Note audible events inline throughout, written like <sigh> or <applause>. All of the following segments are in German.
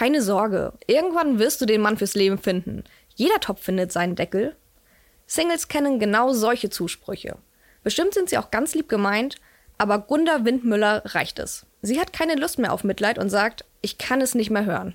keine Sorge. Irgendwann wirst du den Mann fürs Leben finden. Jeder Topf findet seinen Deckel. Singles kennen genau solche Zusprüche. Bestimmt sind sie auch ganz lieb gemeint, aber Gunda Windmüller reicht es. Sie hat keine Lust mehr auf Mitleid und sagt, ich kann es nicht mehr hören.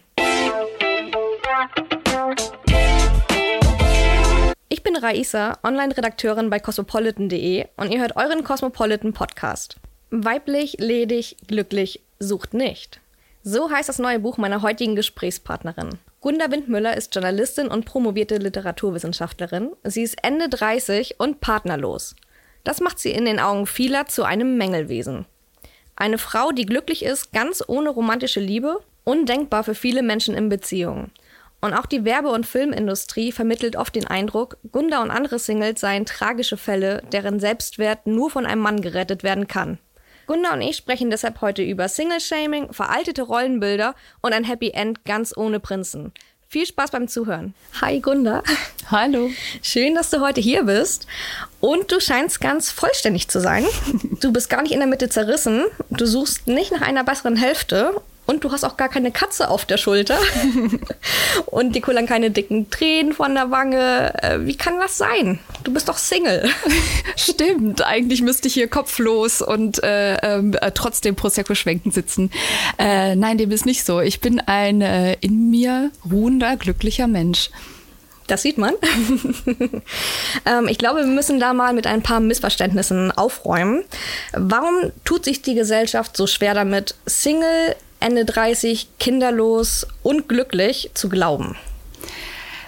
Ich bin Raisa, Online-Redakteurin bei cosmopolitan.de und ihr hört euren Cosmopolitan Podcast. Weiblich, ledig, glücklich, sucht nicht. So heißt das neue Buch meiner heutigen Gesprächspartnerin. Gunda Windmüller ist Journalistin und promovierte Literaturwissenschaftlerin. Sie ist Ende 30 und partnerlos. Das macht sie in den Augen vieler zu einem Mängelwesen. Eine Frau, die glücklich ist, ganz ohne romantische Liebe, undenkbar für viele Menschen in Beziehungen. Und auch die Werbe- und Filmindustrie vermittelt oft den Eindruck, Gunda und andere Singles seien tragische Fälle, deren Selbstwert nur von einem Mann gerettet werden kann. Gunda und ich sprechen deshalb heute über Single-Shaming, veraltete Rollenbilder und ein Happy End ganz ohne Prinzen. Viel Spaß beim Zuhören. Hi Gunda. Hallo. Schön, dass du heute hier bist. Und du scheinst ganz vollständig zu sein. Du bist gar nicht in der Mitte zerrissen. Du suchst nicht nach einer besseren Hälfte und du hast auch gar keine Katze auf der Schulter <laughs> und die kullern keine dicken Tränen von der Wange. Äh, wie kann das sein? Du bist doch Single. <laughs> Stimmt, eigentlich müsste ich hier kopflos und äh, äh, trotzdem Prosecco schwenken sitzen. Äh, nein, dem ist nicht so. Ich bin ein äh, in mir ruhender, glücklicher Mensch. Das sieht man. <laughs> ähm, ich glaube, wir müssen da mal mit ein paar Missverständnissen aufräumen. Warum tut sich die Gesellschaft so schwer damit, Single Ende 30, kinderlos und glücklich zu glauben?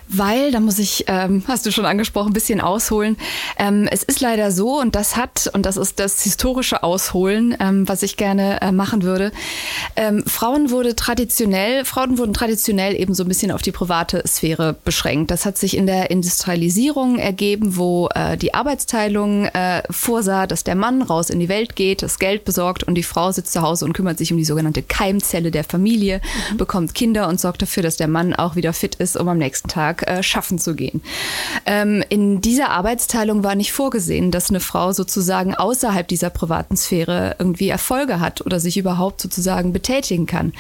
Weil, da muss ich, ähm, hast du schon angesprochen, ein bisschen ausholen. Ähm, es ist leider so, und das hat, und das ist das historische Ausholen, ähm, was ich gerne äh, machen würde. Ähm, Frauen wurde traditionell, Frauen wurden traditionell eben so ein bisschen auf die private Sphäre beschränkt. Das hat sich in der Industrialisierung ergeben, wo äh, die Arbeitsteilung äh, vorsah, dass der Mann raus in die Welt geht, das Geld besorgt und die Frau sitzt zu Hause und kümmert sich um die sogenannte Keimzelle der Familie, mhm. bekommt Kinder und sorgt dafür, dass der Mann auch wieder fit ist, um am nächsten Tag Tag äh, schaffen zu gehen. Ähm, in dieser Arbeitsteilung war nicht vorgesehen, dass eine Frau sozusagen außerhalb dieser privaten Sphäre irgendwie Erfolge hat oder sich überhaupt sozusagen betätigen kann.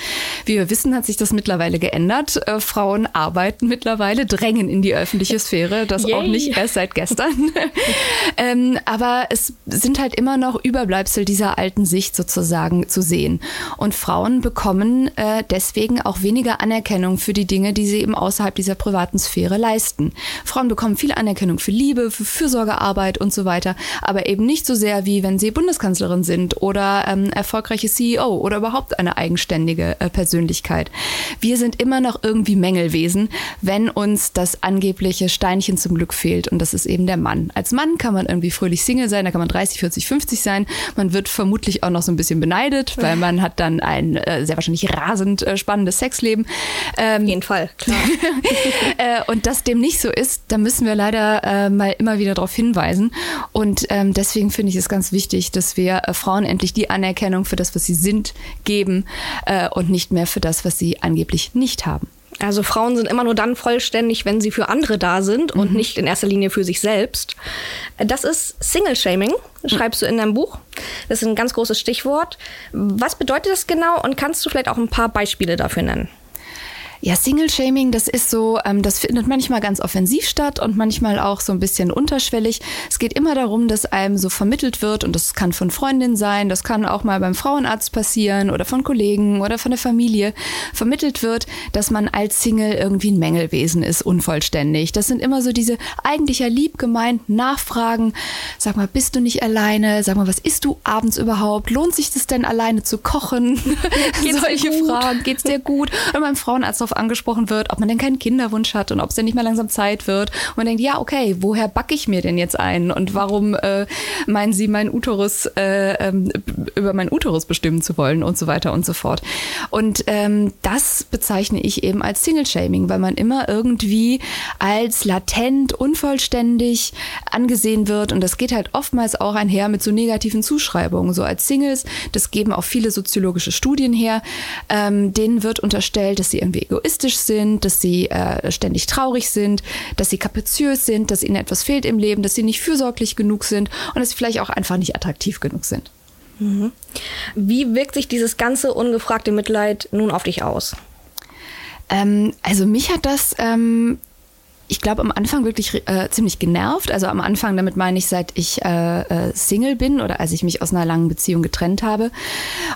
Wie wir wissen, hat sich das mittlerweile geändert. Äh, Frauen arbeiten mittlerweile, drängen in die öffentliche Sphäre, das Yay. auch nicht erst seit gestern. <laughs> ähm, aber es sind halt immer noch Überbleibsel dieser alten Sicht sozusagen zu sehen. Und Frauen bekommen äh, deswegen auch weniger Anerkennung für die Dinge, die sie eben außerhalb dieser privaten Sphäre leisten. Frauen bekommen viel Anerkennung für Liebe, für Fürsorgearbeit und so weiter, aber eben nicht so sehr wie wenn sie Bundeskanzlerin sind oder ähm, erfolgreiche CEO oder überhaupt eine eigenständige äh, Persönlichkeit. Wir sind immer noch irgendwie Mängelwesen, wenn uns das angebliche Steinchen zum Glück fehlt und das ist eben der Mann. Als Mann kann man irgendwie fröhlich Single sein, da kann man 30, 40, 50 sein. Man wird vermutlich auch noch so ein bisschen beneidet, weil man hat dann ein äh, sehr wahrscheinlich rasend äh, spannendes Sexleben. Ähm, Auf jeden Fall, klar. <laughs> <laughs> äh, und das dem nicht so ist, da müssen wir leider äh, mal immer wieder darauf hinweisen. Und ähm, deswegen finde ich es ganz wichtig, dass wir äh, Frauen endlich die Anerkennung für das, was sie sind, geben äh, und nicht mehr für das, was sie angeblich nicht haben. Also Frauen sind immer nur dann vollständig, wenn sie für andere da sind und mhm. nicht in erster Linie für sich selbst. Das ist Single-Shaming, schreibst du in deinem Buch. Das ist ein ganz großes Stichwort. Was bedeutet das genau und kannst du vielleicht auch ein paar Beispiele dafür nennen? Ja, Single-Shaming, das ist so, ähm, das findet manchmal ganz offensiv statt und manchmal auch so ein bisschen unterschwellig. Es geht immer darum, dass einem so vermittelt wird und das kann von Freundinnen sein, das kann auch mal beim Frauenarzt passieren oder von Kollegen oder von der Familie, vermittelt wird, dass man als Single irgendwie ein Mängelwesen ist, unvollständig. Das sind immer so diese eigentlich ja lieb gemeinten Nachfragen. Sag mal, bist du nicht alleine? Sag mal, was isst du abends überhaupt? Lohnt sich das denn alleine zu kochen? <laughs> Solche Fragen. Geht's dir gut? Und beim Frauenarzt darauf angesprochen wird, ob man denn keinen Kinderwunsch hat und ob es denn nicht mal langsam Zeit wird. Und man denkt, ja, okay, woher backe ich mir denn jetzt ein? Und warum äh, meinen Sie, meinen Uterus äh, ähm, über meinen Uterus bestimmen zu wollen und so weiter und so fort. Und ähm, das bezeichne ich eben als Single-Shaming, weil man immer irgendwie als latent, unvollständig angesehen wird. Und das geht halt oftmals auch einher mit so negativen Zuschreibungen. So als Singles, das geben auch viele soziologische Studien her, ähm, denen wird unterstellt, dass sie irgendwie egoistisch sind, dass sie äh, ständig traurig sind, dass sie kapriziös sind, dass ihnen etwas fehlt im Leben, dass sie nicht fürsorglich genug sind und dass sie vielleicht auch einfach nicht attraktiv genug sind. Mhm. Wie wirkt sich dieses ganze ungefragte Mitleid nun auf dich aus? Ähm, also mich hat das ähm, ich glaube, am Anfang wirklich äh, ziemlich genervt. Also am Anfang, damit meine ich, seit ich äh, äh, Single bin oder als ich mich aus einer langen Beziehung getrennt habe.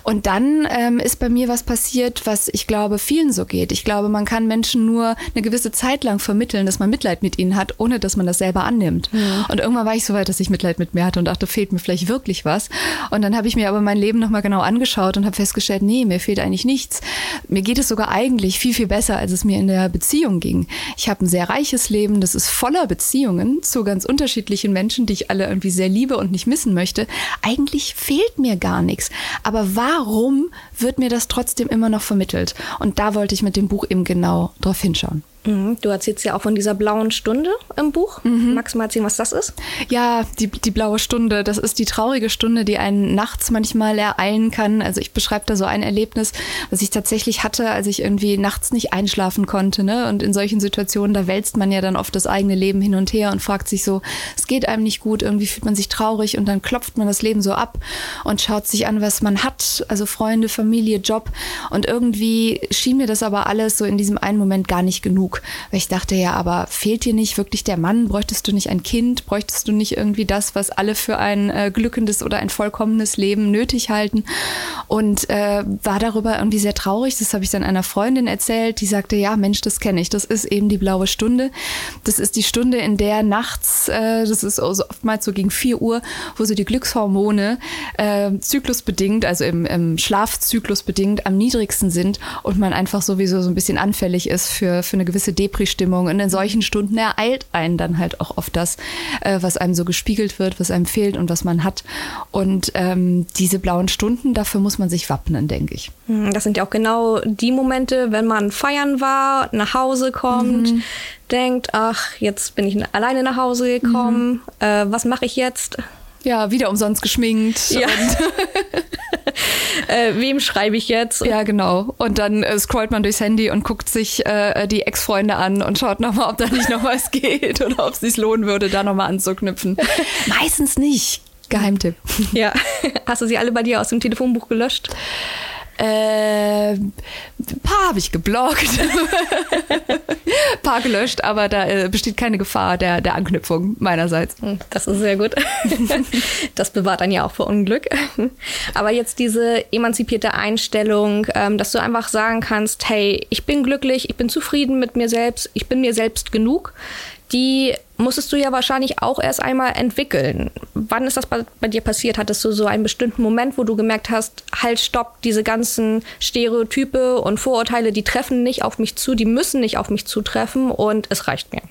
Und dann ähm, ist bei mir was passiert, was ich glaube, vielen so geht. Ich glaube, man kann Menschen nur eine gewisse Zeit lang vermitteln, dass man Mitleid mit ihnen hat, ohne dass man das selber annimmt. Ja. Und irgendwann war ich so weit, dass ich Mitleid mit mir hatte und dachte, fehlt mir vielleicht wirklich was. Und dann habe ich mir aber mein Leben nochmal genau angeschaut und habe festgestellt, nee, mir fehlt eigentlich nichts. Mir geht es sogar eigentlich viel, viel besser, als es mir in der Beziehung ging. Ich habe ein sehr reiches schönes Leben, das ist voller Beziehungen zu ganz unterschiedlichen Menschen, die ich alle irgendwie sehr liebe und nicht missen möchte. Eigentlich fehlt mir gar nichts. Aber warum wird mir das trotzdem immer noch vermittelt? Und da wollte ich mit dem Buch eben genau drauf hinschauen. Mhm. Du erzählst ja auch von dieser blauen Stunde im Buch. Mhm. Magst du mal erzählen, was das ist? Ja, die, die blaue Stunde, das ist die traurige Stunde, die einen nachts manchmal ereilen kann. Also ich beschreibe da so ein Erlebnis, was ich tatsächlich hatte, als ich irgendwie nachts nicht einschlafen konnte. Ne? Und in solchen Situationen, da wälzt man ja dann oft das eigene Leben hin und her und fragt sich so, es geht einem nicht gut, irgendwie fühlt man sich traurig und dann klopft man das Leben so ab und schaut sich an, was man hat. Also Freunde, Familie, Job. Und irgendwie schien mir das aber alles so in diesem einen Moment gar nicht genug genug. Weil ich dachte ja, aber fehlt dir nicht wirklich der Mann? Bräuchtest du nicht ein Kind? Bräuchtest du nicht irgendwie das, was alle für ein äh, glückendes oder ein vollkommenes Leben nötig halten? Und äh, war darüber irgendwie sehr traurig. Das habe ich dann einer Freundin erzählt, die sagte, ja, Mensch, das kenne ich. Das ist eben die blaue Stunde. Das ist die Stunde, in der nachts, äh, das ist also oftmals so gegen 4 Uhr, wo so die Glückshormone äh, zyklusbedingt, also im, im Schlafzyklus bedingt am niedrigsten sind und man einfach sowieso so ein bisschen anfällig ist für, für eine gewisse gewisse Depri-Stimmung. Und in solchen Stunden ereilt einen dann halt auch oft das, äh, was einem so gespiegelt wird, was einem fehlt und was man hat. Und ähm, diese blauen Stunden, dafür muss man sich wappnen, denke ich. Hm, das sind ja auch genau die Momente, wenn man feiern war, nach Hause kommt, mhm. denkt, ach, jetzt bin ich alleine nach Hause gekommen, mhm. äh, was mache ich jetzt? Ja, wieder umsonst geschminkt. Ja. <laughs> <laughs> äh, wem schreibe ich jetzt? Ja, genau. Und dann äh, scrollt man durchs Handy und guckt sich äh, die Ex-Freunde an und schaut nochmal, ob da nicht noch was <laughs> geht oder ob es sich lohnen würde, da nochmal anzuknüpfen. Meistens nicht. Geheimtipp. Ja. Hast du sie alle bei dir aus dem Telefonbuch gelöscht? Äh, ein paar habe ich geblockt, <laughs> paar gelöscht, aber da äh, besteht keine Gefahr der, der Anknüpfung meinerseits. Hm, das ist sehr gut. <laughs> Das bewahrt dann ja auch vor Unglück. Aber jetzt diese emanzipierte Einstellung, ähm, dass du einfach sagen kannst, hey, ich bin glücklich, ich bin zufrieden mit mir selbst, ich bin mir selbst genug die musstest du ja wahrscheinlich auch erst einmal entwickeln. Wann ist das bei, bei, dir passiert? Hattest du so einen bestimmten Moment, wo du gemerkt hast, halt, stopp, diese ganzen Stereotype und Vorurteile, die treffen nicht auf mich zu, die müssen nicht auf mich zutreffen und es reicht mir?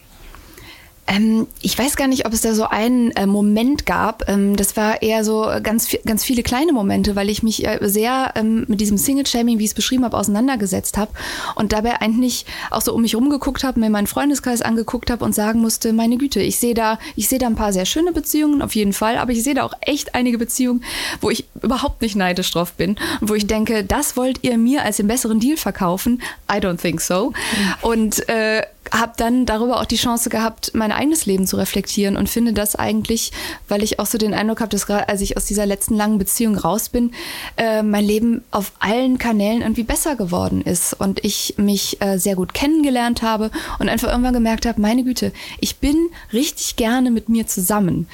Ähm, ich weiß gar nicht, ob es da so einen äh, Moment gab. Ähm, das war eher so ganz, ganz viele kleine Momente, weil ich mich äh, sehr ähm, mit diesem Single-Shaming, wie ich es beschrieben habe, auseinandergesetzt habe und dabei eigentlich auch so um mich rumgeguckt habe, mir meinen Freundeskreis angeguckt habe und sagen musste, meine Güte, ich sehe da, ich sehe da ein paar sehr schöne Beziehungen, auf jeden Fall, aber ich sehe da auch echt einige Beziehungen, wo ich überhaupt nicht neidisch drauf bin und wo ich denke, das wollt ihr mir als den besseren Deal verkaufen? I don't think so. Mhm. Und äh, habe dann darüber auch die Chance gehabt, mein eigenes Leben zu reflektieren und finde das eigentlich, weil ich auch so den Eindruck habe, dass gerade als ich aus dieser letzten langen Beziehung raus bin, äh, mein Leben auf allen Kanälen irgendwie besser geworden ist und ich mich äh, sehr gut kennengelernt habe und einfach irgendwann gemerkt habe, meine Güte, ich bin richtig gerne mit mir zusammen.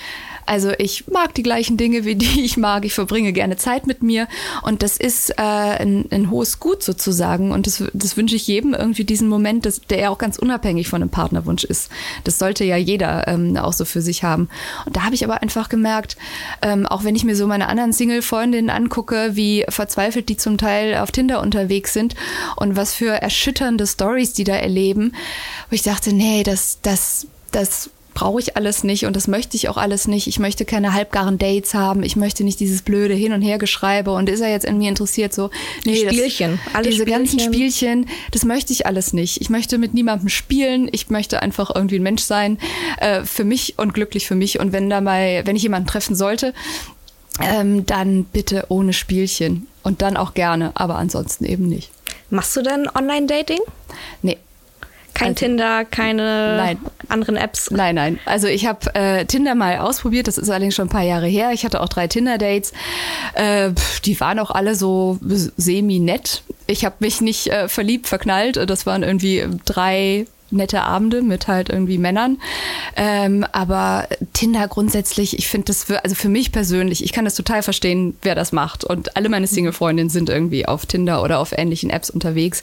Also ich mag die gleichen Dinge wie die ich mag. Ich verbringe gerne Zeit mit mir und das ist äh, ein, ein hohes Gut sozusagen. Und das, das wünsche ich jedem irgendwie diesen Moment, dass, der ja auch ganz unabhängig von einem Partnerwunsch ist. Das sollte ja jeder ähm, auch so für sich haben. Und da habe ich aber einfach gemerkt, ähm, auch wenn ich mir so meine anderen Single-Freundinnen angucke, wie verzweifelt die zum Teil auf Tinder unterwegs sind und was für erschütternde Stories die da erleben, wo ich dachte, nee, das, das, das brauche ich alles nicht und das möchte ich auch alles nicht. Ich möchte keine halbgaren Dates haben. Ich möchte nicht dieses blöde Hin- und Hergeschreibe und ist er jetzt in mir interessiert so. Nee, Spielchen. Das, diese Spielchen. ganzen Spielchen, das möchte ich alles nicht. Ich möchte mit niemandem spielen. Ich möchte einfach irgendwie ein Mensch sein äh, für mich und glücklich für mich. Und wenn da mal, wenn ich jemanden treffen sollte, ähm, dann bitte ohne Spielchen. Und dann auch gerne, aber ansonsten eben nicht. Machst du denn Online-Dating? Nee. Kein also, Tinder, keine nein. anderen Apps? Nein, nein. Also ich habe äh, Tinder mal ausprobiert, das ist allerdings schon ein paar Jahre her. Ich hatte auch drei Tinder-Dates. Äh, die waren auch alle so semi-nett. Ich habe mich nicht äh, verliebt, verknallt. Das waren irgendwie drei nette Abende mit halt irgendwie Männern. Ähm, aber Tinder grundsätzlich, ich finde das für, also für mich persönlich, ich kann das total verstehen, wer das macht. Und alle meine Single-Freundinnen sind irgendwie auf Tinder oder auf ähnlichen Apps unterwegs.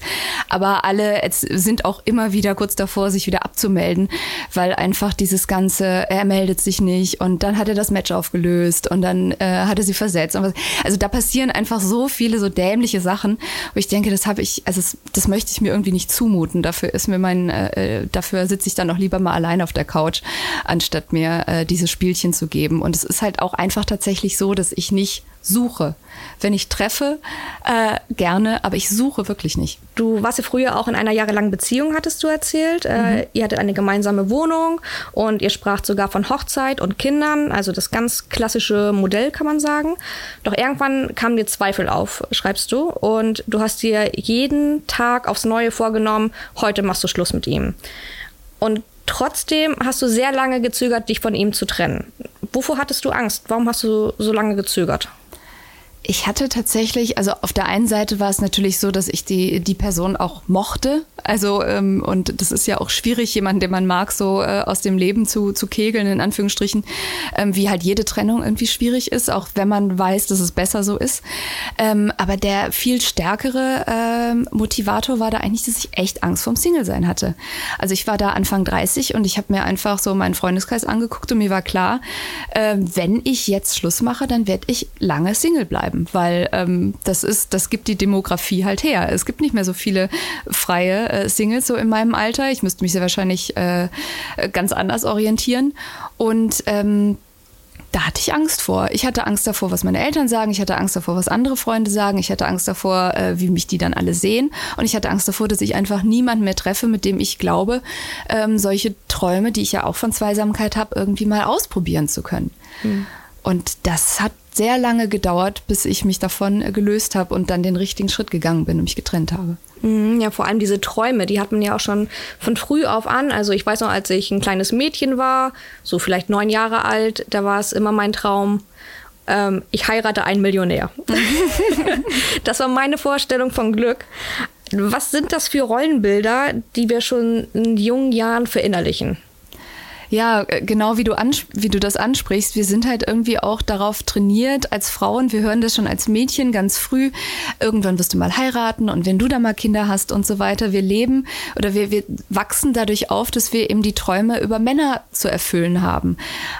Aber alle sind auch immer wieder kurz davor, sich wieder abzumelden, weil einfach dieses ganze, er meldet sich nicht und dann hat er das Match aufgelöst und dann äh, hat er sie versetzt. Also da passieren einfach so viele so dämliche Sachen, wo ich denke, das habe ich, also das, das möchte ich mir irgendwie nicht zumuten. Dafür ist mir mein äh, äh, dafür sitze ich dann noch lieber mal allein auf der Couch, anstatt mir äh, diese Spielchen zu geben. Und es ist halt auch einfach tatsächlich so, dass ich nicht suche. Wenn ich treffe, äh, gerne, aber ich suche wirklich nicht. Du warst ja früher auch in einer jahrelangen Beziehung, hattest du erzählt. Äh, mhm. Äh, ihr hattet eine gemeinsame Wohnung und ihr spracht sogar von Hochzeit und Kindern, also das ganz klassische Modell, kann man sagen. Doch irgendwann kamen dir Zweifel auf, schreibst du, und du hast dir jeden Tag aufs Neue vorgenommen, heute machst du Schluss mit ihm. Und trotzdem hast du sehr lange gezögert, dich von ihm zu trennen. Wovor hattest du Angst? Warum hast du so lange gezögert? Ich hatte tatsächlich, also auf der einen Seite war es natürlich so, dass ich die, die Person auch mochte. Also, ähm, und das ist ja auch schwierig, jemanden, den man mag, so äh, aus dem Leben zu, zu kegeln, in Anführungsstrichen, ähm, wie halt jede Trennung irgendwie schwierig ist, auch wenn man weiß, dass es besser so ist. Ähm, aber der viel stärkere ähm, Motivator war da eigentlich, dass ich echt Angst vorm Single-Sein hatte. Also ich war da Anfang 30 und ich habe mir einfach so meinen Freundeskreis angeguckt und mir war klar, äh, wenn ich jetzt Schluss mache, dann werde ich lange Single bleiben bleiben, weil ähm, das ist, das gibt die Demografie halt her. Es gibt nicht mehr so viele freie äh, Singles so in meinem Alter. Ich müsste mich sehr wahrscheinlich äh, ganz anders orientieren. Und ähm, da hatte ich Angst vor. Ich hatte Angst davor, was meine Eltern sagen. Ich hatte Angst davor, was andere Freunde sagen. Ich hatte Angst davor, äh, wie mich die dann alle sehen. Und ich hatte Angst davor, dass ich einfach niemanden mehr treffe, mit dem ich glaube, ähm, solche Träume, die ich ja auch von Zweisamkeit habe, irgendwie mal ausprobieren zu können. Mhm. Und das hat sehr lange gedauert, bis ich mich davon äh, gelöst habe und dann den richtigen Schritt gegangen bin und mich getrennt habe. Mhm, ja, vor allem diese Träume, die hat man ja auch schon von früh auf an. Also ich weiß noch, als ich ein kleines Mädchen war, so vielleicht neun Jahre alt, da war es immer mein Traum, ähm, ich heirate einen Millionär. <laughs> <laughs> das war meine Vorstellung von Glück. Was sind das für Rollenbilder, die wir schon in jungen Jahren verinnerlichen? Ja, äh, genau wie du, wie du das ansprichst. Wir sind halt irgendwie auch darauf trainiert als Frauen. Wir hören das schon als Mädchen ganz früh. Irgendwann wirst du mal heiraten und wenn du da mal Kinder hast und so weiter. Wir leben oder wir, wir wachsen dadurch auf, dass wir eben die Träume über Männer zu erfüllen haben.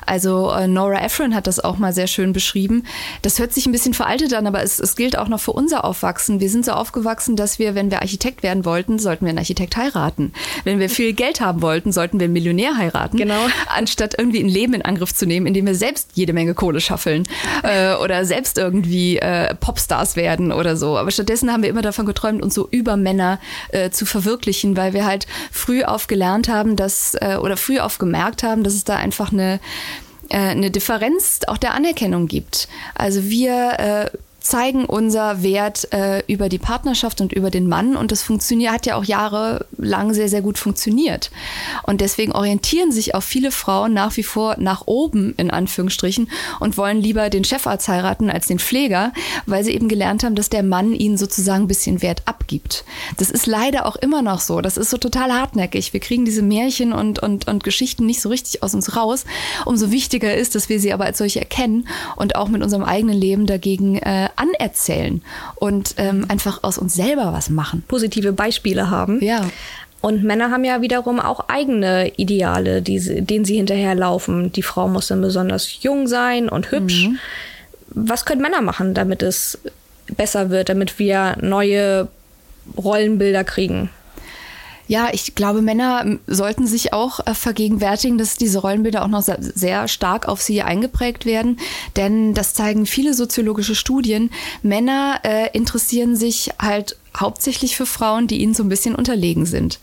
Also äh, Nora Ephron hat das auch mal sehr schön beschrieben. Das hört sich ein bisschen veraltet an, aber es, es gilt auch noch für unser Aufwachsen. Wir sind so aufgewachsen, dass wir, wenn wir Architekt werden wollten, sollten wir einen Architekt heiraten. Wenn wir viel Geld haben wollten, sollten wir einen Millionär heiraten. Genau. <laughs> anstatt irgendwie ein Leben in Angriff zu nehmen, indem wir selbst jede Menge Kohle schaffeln äh, oder selbst irgendwie äh, Popstars werden oder so. Aber stattdessen haben wir immer davon geträumt, uns so über Männer äh, zu verwirklichen, weil wir halt früh auf gelernt haben, dass äh, oder früh auf gemerkt haben, dass es da einfach eine äh, eine Differenz auch der Anerkennung gibt. Also wir äh, zeigen unser Wert äh, über die Partnerschaft und über den Mann und das funktioniert, hat ja auch jahrelang sehr, sehr gut funktioniert. Und deswegen orientieren sich auch viele Frauen nach wie vor nach oben, in Anführungsstrichen, und wollen lieber den Chefarzt heiraten als den Pfleger, weil sie eben gelernt haben, dass der Mann ihnen sozusagen ein bisschen Wert abgibt. Das ist leider auch immer noch so. Das ist so total hartnäckig. Wir kriegen diese Märchen und, und, und Geschichten nicht so richtig aus uns raus. Umso wichtiger ist, dass wir sie aber als solche erkennen und auch mit unserem eigenen Leben dagegen äh, anerzählen und ähm, einfach aus uns selber was machen. Positive Beispiele haben. Ja. Und Männer haben ja wiederum auch eigene Ideale, die, denen sie hinterherlaufen. Die Frau muss dann besonders jung sein und hübsch. Mhm. Was können Männer machen, damit es besser wird, damit wir neue Rollenbilder kriegen? Ja, ich glaube, Männer sollten sich auch äh, vergegenwärtigen, dass diese Rollenbilder auch noch sehr stark auf sie eingeprägt werden. Denn das zeigen viele soziologische Studien. Männer äh, interessieren sich halt hauptsächlich für Frauen, die ihnen so ein bisschen unterlegen sind.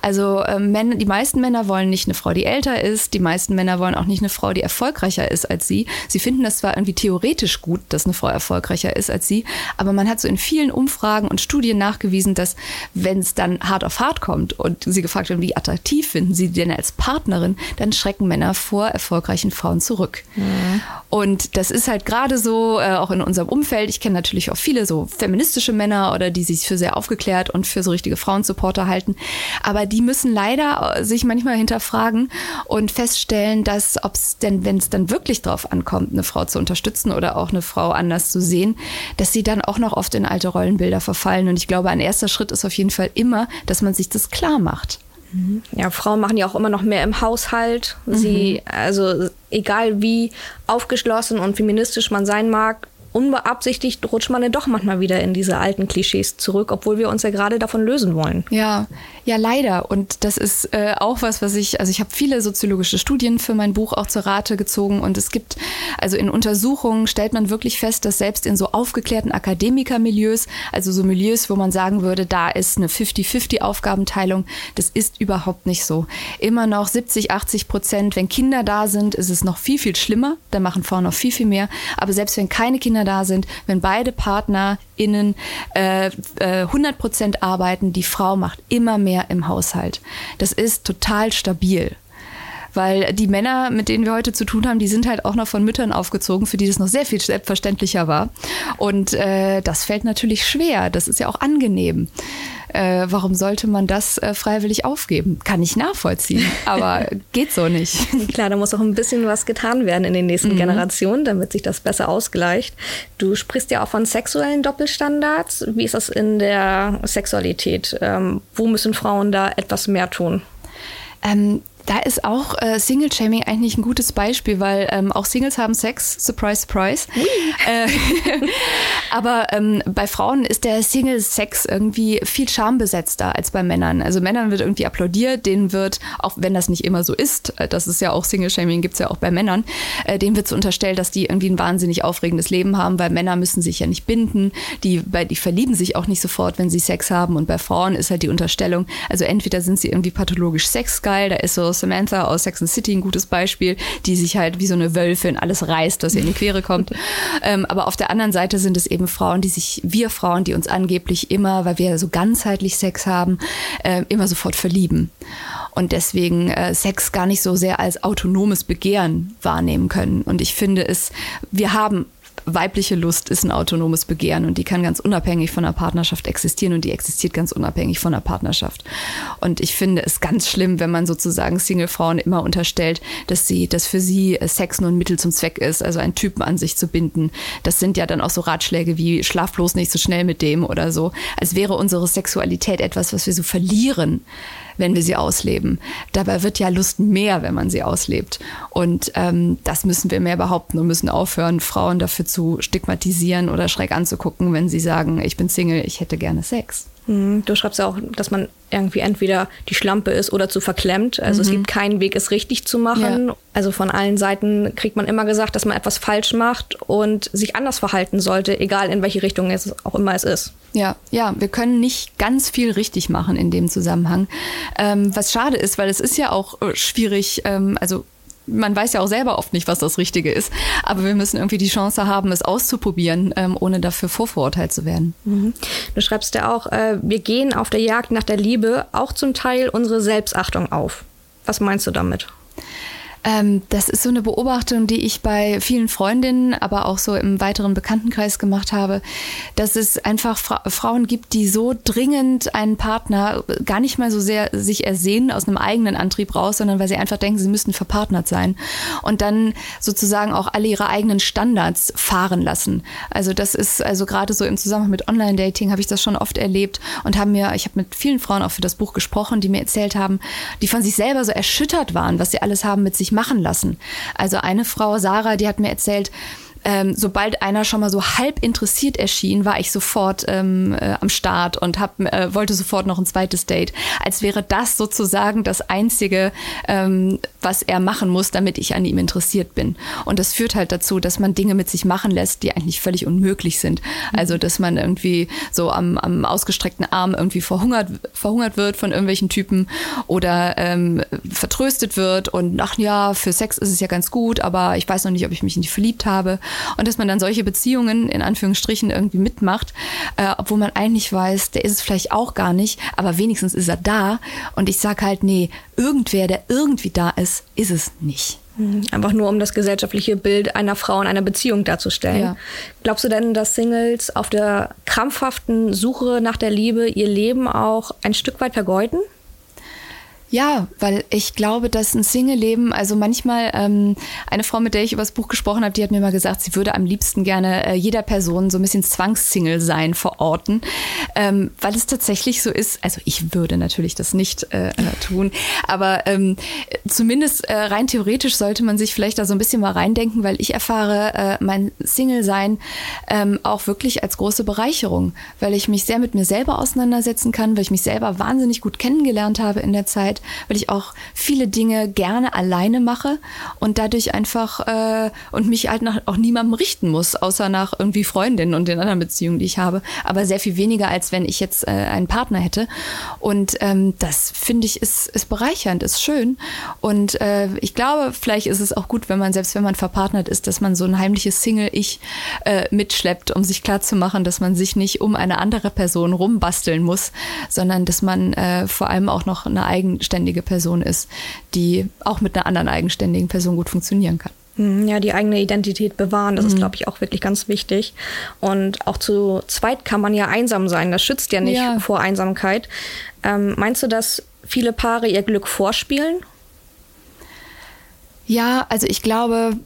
Also äh, Männer, die meisten Männer wollen nicht eine Frau, die älter ist, die meisten Männer wollen auch nicht eine Frau, die erfolgreicher ist als sie. Sie finden das zwar irgendwie theoretisch gut, dass eine Frau erfolgreicher ist als sie, aber man hat so in vielen Umfragen und Studien nachgewiesen, dass wenn es dann hart auf hart kommt und sie gefragt werden, wie attraktiv finden sie denn als Partnerin, dann schrecken Männer vor erfolgreichen Frauen zurück. Mhm. Und das ist halt gerade so, äh, auch in unserem Umfeld. Ich kenne natürlich auch viele so feministische Männer oder die sich für sehr aufgeklärt und für so richtige Frauensupporter halten. Aber die müssen leider äh, sich manchmal hinterfragen und feststellen, dass ob es denn, wenn es dann wirklich drauf ankommt, eine Frau zu unterstützen oder auch eine Frau anders zu sehen, dass sie dann auch noch oft in alte Rollenbilder verfallen. Und ich glaube, ein erster Schritt ist auf jeden Fall immer, dass man sich das klar macht. Mhm. Ja, Frauen machen ja auch immer noch mehr im Haushalt. Sie, mhm. also egal wie aufgeschlossen und feministisch man sein mag, unbeabsichtigt rutscht man dann doch manchmal wieder in diese alten Klischees zurück, obwohl wir uns ja gerade davon lösen wollen. Ja, ja, leider. Und das ist äh, auch was, was ich, also ich habe viele soziologische Studien für mein Buch auch zur Rate gezogen und es gibt, also in Untersuchungen stellt man wirklich fest, dass selbst in so aufgeklärten Akademikermilieus, also so Milieus, wo man sagen würde, da ist eine 50-50 Aufgabenteilung, das ist überhaupt nicht so. Immer noch 70, 80 Prozent, wenn Kinder da sind, ist es noch viel, viel schlimmer. Da machen Frauen noch viel, viel mehr. Aber selbst wenn keine Kinder da sind, wenn beide PartnerInnen äh, äh, 100 Prozent arbeiten, die Frau macht immer mehr mehr im Haushalt. Das ist total stabil. Weil die Männer, mit denen wir heute zu tun haben, die sind halt auch noch von Müttern aufgezogen, für die das noch sehr viel selbstverständlicher war. Und äh, das fällt natürlich schwer. Das ist ja auch angenehm. Äh, warum sollte man das äh, freiwillig aufgeben? Kann ich nachvollziehen, <laughs> aber geht so nicht. Klar, da muss auch ein bisschen was getan werden in den nächsten mhm. Generationen, damit sich das besser ausgleicht. Du sprichst ja auch von sexuellen Doppelstandards. Wie ist das in der Sexualität? Ähm, wo müssen Frauen da etwas mehr tun? Ähm, da ist auch äh, Single-Shaming eigentlich ein gutes Beispiel, weil ähm, auch Singles haben Sex, surprise, surprise. Äh, <laughs> aber ähm, bei Frauen ist der Single-Sex irgendwie viel schambesetzter als bei Männern. Also Männern wird irgendwie applaudiert, denen wird, auch wenn das nicht immer so ist, äh, das ist ja auch Single-Shaming, gibt's ja auch bei Männern, äh, denen wird so unterstellt, dass die irgendwie ein wahnsinnig aufregendes Leben haben, weil Männer müssen sich ja nicht binden, die, bei, die verlieben sich auch nicht sofort, wenn sie Sex haben und bei Frauen ist halt die Unterstellung, also entweder sind sie irgendwie pathologisch sexgeil, da ist so Samantha aus Sex and City ein gutes Beispiel, die sich halt wie so eine Wölfin alles reißt, was ihr in die Quere kommt. <laughs> ähm, aber auf der anderen Seite sind es eben Frauen, die sich, wir Frauen, die uns angeblich immer, weil wir so ganzheitlich Sex haben, äh, immer sofort verlieben und deswegen äh, Sex gar nicht so sehr als autonomes Begehren wahrnehmen können. Und ich finde es, wir haben weibliche Lust ist ein autonomes Begehren und die kann ganz unabhängig von einer Partnerschaft existieren und die existiert ganz unabhängig von einer Partnerschaft. Und ich finde es ganz schlimm, wenn man sozusagen Single-Frauen immer unterstellt, dass sie, dass für sie Sex nur ein Mittel zum Zweck ist, also einen Typen an sich zu binden. Das sind ja dann auch so Ratschläge wie schlaf bloß nicht so schnell mit dem oder so, als wäre unsere Sexualität etwas, was wir so verlieren wenn wir sie ausleben. Dabei wird ja Lust mehr, wenn man sie auslebt. Und ähm, das müssen wir mehr behaupten und müssen aufhören, Frauen dafür zu stigmatisieren oder schräg anzugucken, wenn sie sagen, ich bin Single, ich hätte gerne Sex. Mhm. Du schreibst ja auch, dass man irgendwie entweder die Schlampe ist oder zu verklemmt. Also mhm. es gibt keinen Weg, es richtig zu machen. Ja. Also von allen Seiten kriegt man immer gesagt, dass man etwas falsch macht und sich anders verhalten sollte, egal in welche Richtung es auch immer es ist. Ja, ja, wir können nicht ganz viel richtig machen in dem Zusammenhang. Ähm, was schade ist, weil es ist ja auch äh, schwierig, ähm, also man weiß ja auch selber oft nicht, was das Richtige ist. Aber wir müssen irgendwie die Chance haben, es auszuprobieren, ähm, ohne dafür vorverurteilt zu werden. Mhm. Du schreibst ja auch, äh, wir gehen auf der Jagd nach der Liebe auch zum Teil unsere Selbstachtung auf. Was meinst du damit? Ähm, das ist so eine Beobachtung, die ich bei vielen Freundinnen, aber auch so im weiteren Bekanntenkreis gemacht habe, dass es einfach Fra Frauen gibt, die so dringend einen Partner gar nicht mal so sehr sich ersehnen aus einem eigenen Antrieb raus, sondern weil sie einfach denken, sie müssten verpartnert sein und dann sozusagen auch alle ihre eigenen Standards fahren lassen. Also das ist also gerade so im Zusammenhang mit Online-Dating habe ich das schon oft erlebt und haben mir, ich habe mit vielen Frauen auch für das Buch gesprochen, die mir erzählt haben, die von sich selber so erschüttert waren, was sie alles haben mit sich machen lassen. Also eine Frau, Sarah, die hat mir erzählt, ähm, sobald einer schon mal so halb interessiert erschien, war ich sofort ähm, äh, am Start und hab, äh, wollte sofort noch ein zweites Date. Als wäre das sozusagen das Einzige, ähm, was er machen muss, damit ich an ihm interessiert bin. Und das führt halt dazu, dass man Dinge mit sich machen lässt, die eigentlich völlig unmöglich sind. Mhm. Also, dass man irgendwie so am, am ausgestreckten Arm irgendwie verhungert, verhungert wird von irgendwelchen Typen oder ähm, vertröstet wird und ach ja, für Sex ist es ja ganz gut, aber ich weiß noch nicht, ob ich mich in die verliebt habe. Und dass man dann solche Beziehungen in Anführungsstrichen irgendwie mitmacht, äh, obwohl man eigentlich weiß, der ist es vielleicht auch gar nicht, aber wenigstens ist er da. Und ich sage halt, nee, irgendwer, der irgendwie da ist, ist es nicht. Mhm. Einfach nur, um das gesellschaftliche Bild einer Frau in einer Beziehung darzustellen. Ja. Glaubst du denn, dass Singles auf der krampfhaften Suche nach der Liebe ihr Leben auch ein Stück weit vergeuden? Ja, weil ich glaube, dass ein Single-Leben, also manchmal ähm, eine Frau, mit der ich über das Buch gesprochen habe, die hat mir mal gesagt, sie würde am liebsten gerne äh, jeder Person so ein bisschen Zwangssingle sein verorten, ähm, weil es tatsächlich so ist. Also ich würde natürlich das nicht äh, äh, tun, aber ähm, zumindest äh, rein theoretisch sollte man sich vielleicht da so ein bisschen mal reindenken, weil ich erfahre äh, mein Single-Sein ähm, auch wirklich als große Bereicherung, weil ich mich sehr mit mir selber auseinandersetzen kann, weil ich mich selber wahnsinnig gut kennengelernt habe in der Zeit weil ich auch viele Dinge gerne alleine mache und dadurch einfach äh, und mich halt nach auch niemandem richten muss, außer nach irgendwie Freundinnen und den anderen Beziehungen, die ich habe. Aber sehr viel weniger, als wenn ich jetzt äh, einen Partner hätte. Und ähm, das finde ich ist, ist bereichernd, ist schön. Und äh, ich glaube, vielleicht ist es auch gut, wenn man, selbst wenn man verpartnert ist, dass man so ein heimliches Single-Ich äh, mitschleppt, um sich klarzumachen, dass man sich nicht um eine andere Person rumbasteln muss, sondern dass man äh, vor allem auch noch eine eigenständige eigenständige Person ist, die auch mit einer anderen eigenständigen Person gut funktionieren kann. Hm, ja, die eigene Identität bewahren, das mhm. ist, glaube ich, auch wirklich ganz wichtig. Und auch zu zweit kann man ja einsam sein. Das schützt ja nicht ja. vor Einsamkeit. Ähm, meinst du, dass viele Paare ihr Glück vorspielen ja, also ich glaube,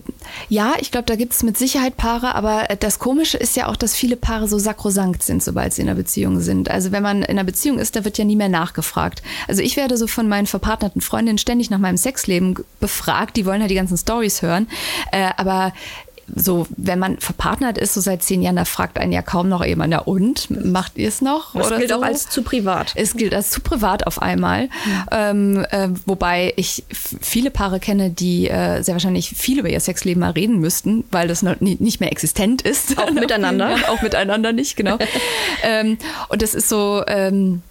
ja, ich glaube, da gibt es mit Sicherheit Paare, aber das Komische ist ja auch, dass viele Paare so sakrosankt sind, sobald sie in einer Beziehung sind. Also wenn man in einer Beziehung ist, da wird ja nie mehr nachgefragt. Also ich werde so von meinen verpartnerten Freundinnen ständig nach meinem Sexleben befragt, die wollen halt die ganzen Stories hören. Äh, aber so, wenn man verpartnert ist, so seit zehn Jahren, da fragt einen ja kaum noch jemand, ja und, macht ihr es noch? Es gilt so? auch als zu privat. Es gilt als zu privat auf einmal. Mhm. Ähm, äh, wobei ich viele Paare kenne, die äh, sehr wahrscheinlich viel über ihr Sexleben mal reden müssten, weil das noch nie, nicht mehr existent ist. Auch <laughs> miteinander. auch miteinander nicht, genau. <laughs> ähm, und das ist so, ähm,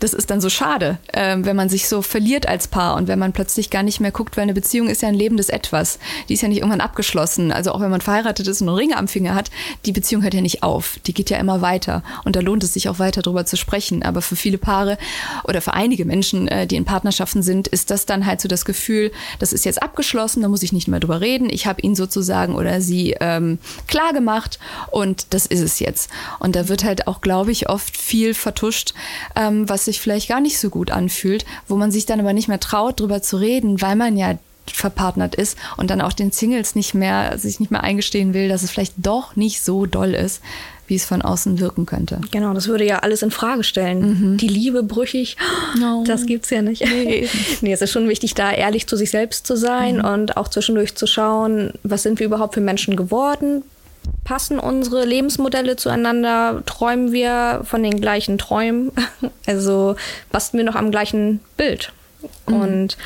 das ist dann so schade, ähm, wenn man sich so verliert als Paar und wenn man plötzlich gar nicht mehr guckt, weil eine Beziehung ist ja ein lebendes Etwas. Die ist ja nicht irgendwann abgeschlossen. Also auch wenn man verheiratet ist und einen Ring am Finger hat, die Beziehung hört ja nicht auf. Die geht ja immer weiter. Und da lohnt es sich auch weiter drüber zu sprechen. Aber für viele Paare oder für einige Menschen, äh, die in Partnerschaften sind, ist das dann halt so das Gefühl, das ist jetzt abgeschlossen, da muss ich nicht mehr drüber reden. Ich habe ihn sozusagen oder sie ähm, klar gemacht und das ist es jetzt. Und da wird halt auch, glaube ich, oft viel vertuscht, ähm, was sich vielleicht gar nicht so gut anfühlt, wo man sich dann aber nicht mehr traut, drüber zu reden, weil man ja verpartnert ist und dann auch den Singles nicht mehr, sich nicht mehr eingestehen will, dass es vielleicht doch nicht so doll ist, wie es von außen wirken könnte. Genau, das würde ja alles in Frage stellen. Mhm. Die Liebe brüchig, no. das gibt's ja nicht. Nee. <laughs> nee, es ist schon wichtig, da ehrlich zu sich selbst zu sein mhm. und auch zwischendurch zu schauen, was sind wir überhaupt für Menschen geworden? Passen unsere Lebensmodelle zueinander? Träumen wir von den gleichen Träumen? <laughs> Also basteln wir noch am gleichen Bild? Mhm. Und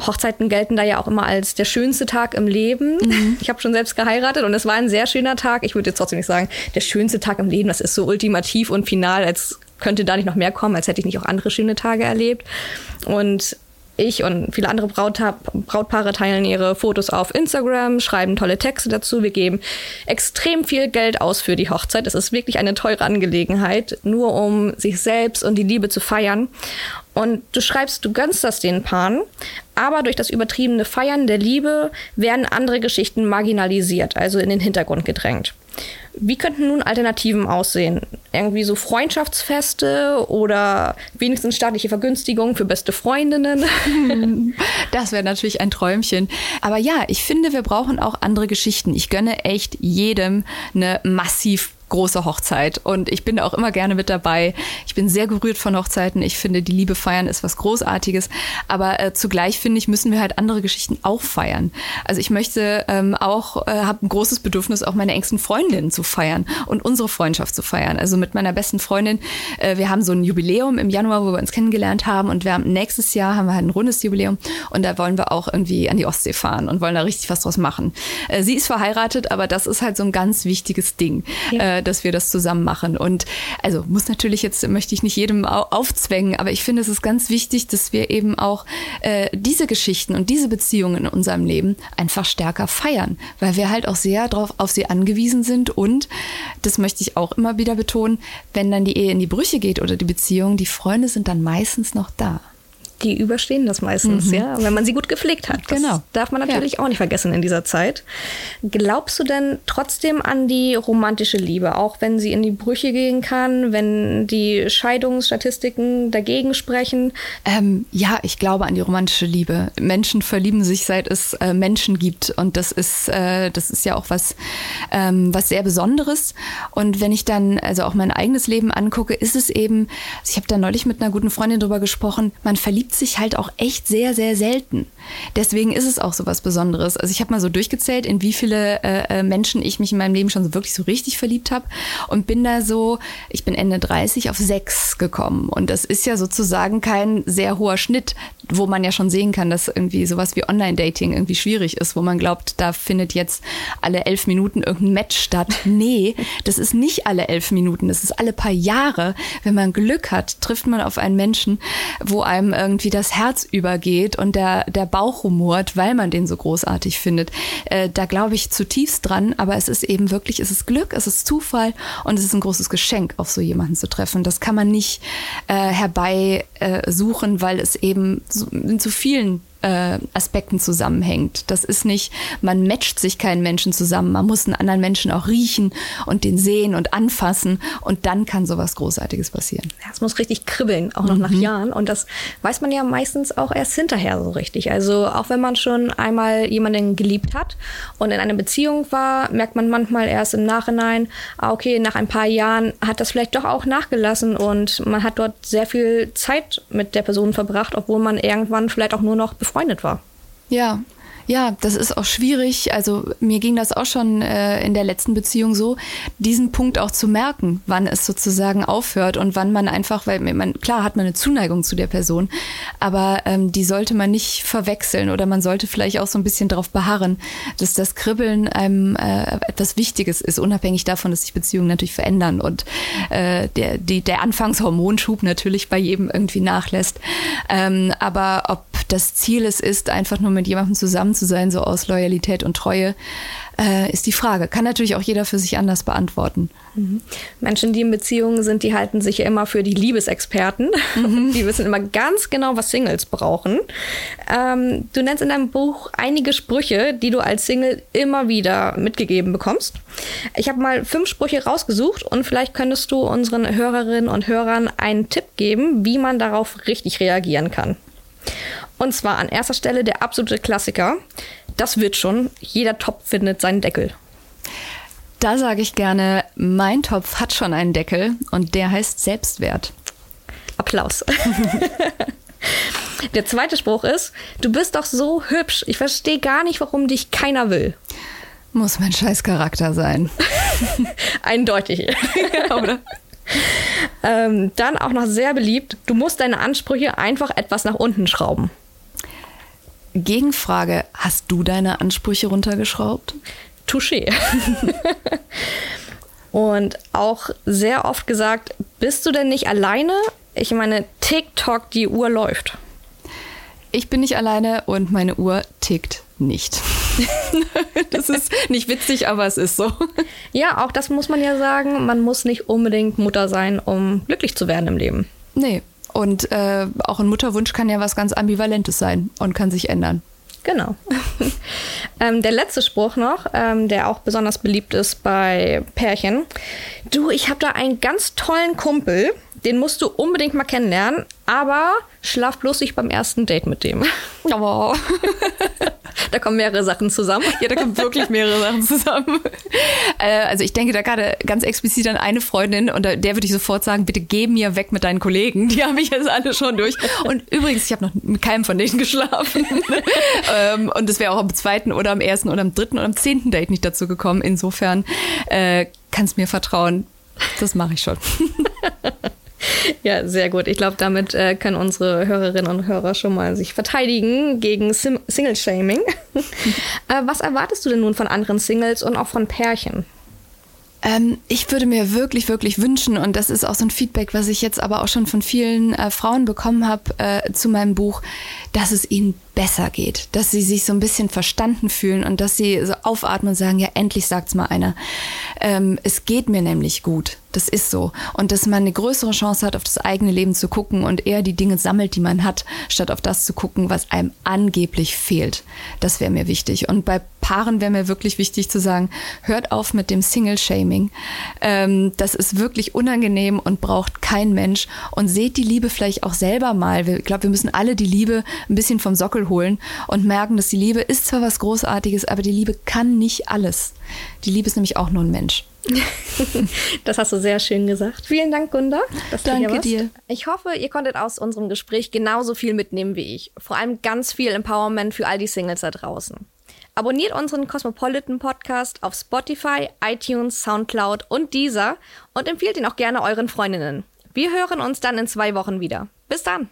Hochzeiten gelten da ja auch immer als der schönste Tag im Leben. Mhm. Ich habe schon selbst geheiratet und es war ein sehr schöner Tag. Ich würde jetzt trotzdem nicht sagen, der schönste Tag im Leben, das ist so ultimativ und final, als könnte da nicht noch mehr kommen, als hätte ich nicht auch andere schöne Tage erlebt. Und ich und viele andere Brautpaare teilen ihre Fotos auf Instagram, schreiben tolle Texte dazu. Wir geben extrem viel Geld aus für die Hochzeit. Es ist wirklich eine teure Angelegenheit, nur um sich selbst und die Liebe zu feiern. Und du schreibst, du gönnst das den Paaren, aber durch das übertriebene Feiern der Liebe werden andere Geschichten marginalisiert, also in den Hintergrund gedrängt. Wie könnten nun Alternativen aussehen? Irgendwie so Freundschaftsfeste oder wenigstens staatliche Vergünstigungen für beste Freundinnen? <laughs> Das wäre natürlich ein Träumchen. Aber ja, ich finde, wir brauchen auch andere Geschichten. Ich gönne echt jedem eine massiv große Hochzeit und ich bin auch immer gerne mit dabei. Ich bin sehr gerührt von Hochzeiten. Ich finde, die Liebe feiern ist was Großartiges, aber äh, zugleich finde ich, müssen wir halt andere Geschichten auch feiern. Also ich möchte ähm, auch, äh, habe ein großes Bedürfnis, auch meine engsten Freundinnen zu feiern und unsere Freundschaft zu feiern. Also mit meiner besten Freundin, äh, wir haben so ein Jubiläum im Januar, wo wir uns kennengelernt haben und wir haben nächstes Jahr haben wir halt ein rundes Jubiläum und da wollen wir auch irgendwie an die Ostsee fahren und wollen da richtig was draus machen. Äh, sie ist verheiratet, aber das ist halt so ein ganz wichtiges Ding. Ja. Dass wir das zusammen machen. Und also muss natürlich jetzt, möchte ich nicht jedem aufzwängen, aber ich finde, es ist ganz wichtig, dass wir eben auch äh, diese Geschichten und diese Beziehungen in unserem Leben einfach stärker feiern, weil wir halt auch sehr drauf auf sie angewiesen sind. Und das möchte ich auch immer wieder betonen, wenn dann die Ehe in die Brüche geht oder die Beziehung, die Freunde sind dann meistens noch da die überstehen das meistens, mhm. ja, wenn man sie gut gepflegt hat. Das genau. darf man natürlich ja. auch nicht vergessen in dieser Zeit. Glaubst du denn trotzdem an die romantische Liebe, auch wenn sie in die Brüche gehen kann, wenn die Scheidungsstatistiken dagegen sprechen? Ähm, ja, ich glaube an die romantische Liebe. Menschen verlieben sich, seit es äh, Menschen gibt. Und das ist, äh, das ist ja auch was, ähm, was sehr Besonderes. Und wenn ich dann also auch mein eigenes Leben angucke, ist es eben, also ich habe da neulich mit einer guten Freundin drüber gesprochen, man verliebt verliebt sich halt auch echt sehr, sehr selten. Deswegen ist es auch so was Besonderes. Also ich habe mal so durchgezählt, in wie viele äh, äh, Menschen ich mich in meinem Leben schon so wirklich so richtig verliebt habe und bin da so, ich bin Ende 30 auf sechs gekommen. Und das ist ja sozusagen kein sehr hoher Schnitt, wo man ja schon sehen kann, dass irgendwie sowas wie Online-Dating irgendwie schwierig ist, wo man glaubt, da findet jetzt alle elf Minuten irgendein Match statt. Nee, das ist nicht alle elf Minuten, das ist alle paar Jahre. Wenn man Glück hat, trifft man auf einen Menschen, wo einem irgendwie das Herz übergeht und der, der Bauch rumort, weil man den so großartig findet. Äh, da glaube ich zutiefst dran, aber es ist eben wirklich, es ist Glück, es ist Zufall und es ist ein großes Geschenk, auf so jemanden zu treffen. Das kann man nicht äh, herbei äh, weil es eben so, in so vielen äh, Aspekten zusammenhängt. Das ist nicht, man matcht sich keinen Menschen zusammen. Man muss einen anderen Menschen auch riechen und den sehen und anfassen und dann kann sowas Großartiges passieren. Ja, es muss richtig kribbeln, auch noch mhm. nach Jahren. Und das weiß man ja meistens auch erst hinterher so richtig. Also auch wenn man schon einmal jemanden geliebt hat und in einer Beziehung war, merkt man manchmal erst im Nachhinein, ah, okay, nach ein paar Jahren hat das vielleicht doch auch nachgelassen und man hat dort sehr viel Zeit mit der Person verbracht, obwohl man irgendwann vielleicht auch nur noch befreundet war. Ja, ja, das ist auch schwierig. Also mir ging das auch schon äh, in der letzten Beziehung so, diesen Punkt auch zu merken, wann es sozusagen aufhört und wann man einfach, weil man klar hat man eine Zuneigung zu der Person, aber ähm, die sollte man nicht verwechseln oder man sollte vielleicht auch so ein bisschen darauf beharren, dass das Kribbeln einem äh, etwas Wichtiges ist, unabhängig davon, dass sich Beziehungen natürlich verändern und äh, der, die, der Anfangshormonschub natürlich bei jedem irgendwie nachlässt. Ähm, aber ob das Ziel es ist, einfach nur mit jemandem zusammen zu sein, so aus Loyalität und Treue, äh, ist die Frage. Kann natürlich auch jeder für sich anders beantworten. Mhm. Menschen, die in Beziehungen sind, die halten sich ja immer für die Liebesexperten. Mhm. <laughs> Die wissen immer ganz genau, was Singles brauchen. Ähm, du nennst in deinem Buch einige Sprüche, die du als Single immer wieder mitgegeben bekommst. Ich habe mal fünf Sprüche rausgesucht und vielleicht könntest du unseren Hörerinnen und Hörern einen Tipp geben, wie man darauf richtig reagieren kann. Und zwar an erster Stelle der absolute Klassiker. Das wird schon. Jeder Topf findet seinen Deckel. Da sage ich gerne, mein Topf hat schon einen Deckel und der heißt Selbstwert. Applaus. <laughs> der zweite Spruch ist, du bist doch so hübsch. Ich verstehe gar nicht, warum dich keiner will. Muss mein scheiß Charakter sein. <laughs> Eindeutig. Oder? Ähm, dann auch noch sehr beliebt, du musst deine Ansprüche einfach etwas nach unten schrauben. Gegenfrage, hast du deine Ansprüche runtergeschraubt? Touché. <laughs> Und auch sehr oft gesagt, bist du denn nicht alleine? Ich meine, TikTok, die Uhr läuft. Ich bin nicht alleine und meine Uhr tickt nicht. <laughs> das ist nicht witzig, aber es ist so. Ja, auch das muss man ja sagen. Man muss nicht unbedingt Mutter sein, um glücklich zu werden im Leben. Nee, und äh, auch ein Mutterwunsch kann ja was ganz Ambivalentes sein und kann sich ändern. Genau. <laughs> ähm, der letzte Spruch noch, ähm, der auch besonders beliebt ist bei Pärchen. Du, ich habe da einen ganz tollen Kumpel, Den musst du unbedingt mal kennenlernen, aber schlaf bloß nicht beim ersten Date mit dem. <laughs> Oh. <laughs> da kommen mehrere Sachen zusammen. Ja, da kommen wirklich mehrere Sachen zusammen. <laughs> Äh, also ich denke da gerade ganz explizit an eine Freundin und der würde ich sofort sagen, bitte geh mir weg mit deinen Kollegen. Die habe ich jetzt alle schon durch. Und übrigens, ich habe noch mit keinem von denen geschlafen. ähm, und es wäre auch am zweiten oder am ersten oder am dritten oder am zehnten Date nicht dazu gekommen. Insofern äh, kannst mir vertrauen. Das mache ich schon. <laughs> Ja, sehr gut. Ich glaube, damit äh, können unsere Hörerinnen und Hörer schon mal sich verteidigen gegen Sim Single-Shaming. <laughs> äh, was erwartest du denn nun von anderen Singles und auch von Pärchen? Ähm, ich würde mir wirklich, wirklich wünschen, und das ist auch so ein Feedback, was ich jetzt aber auch schon von vielen äh, Frauen bekommen habe äh, zu meinem Buch, dass es ihnen besser geht, dass sie sich so ein bisschen verstanden fühlen und dass sie so aufatmen und sagen, ja, endlich sagt's mal einer. Ähm, es geht mir nämlich gut. Das ist so. Und dass man eine größere Chance hat, auf das eigene Leben zu gucken und eher die Dinge sammelt, die man hat, statt auf das zu gucken, was einem angeblich fehlt. Das wäre mir wichtig. Und bei Paaren wäre mir wirklich wichtig zu sagen, hört auf mit dem Single-Shaming. Ähm, das ist wirklich unangenehm und braucht kein Mensch. Und seht die Liebe vielleicht auch selber mal. Ich glaube, wir müssen alle die Liebe ein bisschen vom Sockel holen und merken, dass die Liebe ist zwar was Großartiges, aber die Liebe kann nicht alles. Die Liebe ist nämlich auch nur ein Mensch. <laughs> Das hast du sehr schön gesagt. Vielen Dank, Gunda. Danke dir. Ich hoffe, ihr konntet aus unserem Gespräch genauso viel mitnehmen wie ich. Vor allem ganz viel Empowerment für all die Singles da draußen. Abonniert unseren Cosmopolitan Podcast auf Spotify, iTunes, Soundcloud und Deezer und empfiehlt ihn auch gerne euren Freundinnen. Wir hören uns dann in zwei Wochen wieder. Bis dann!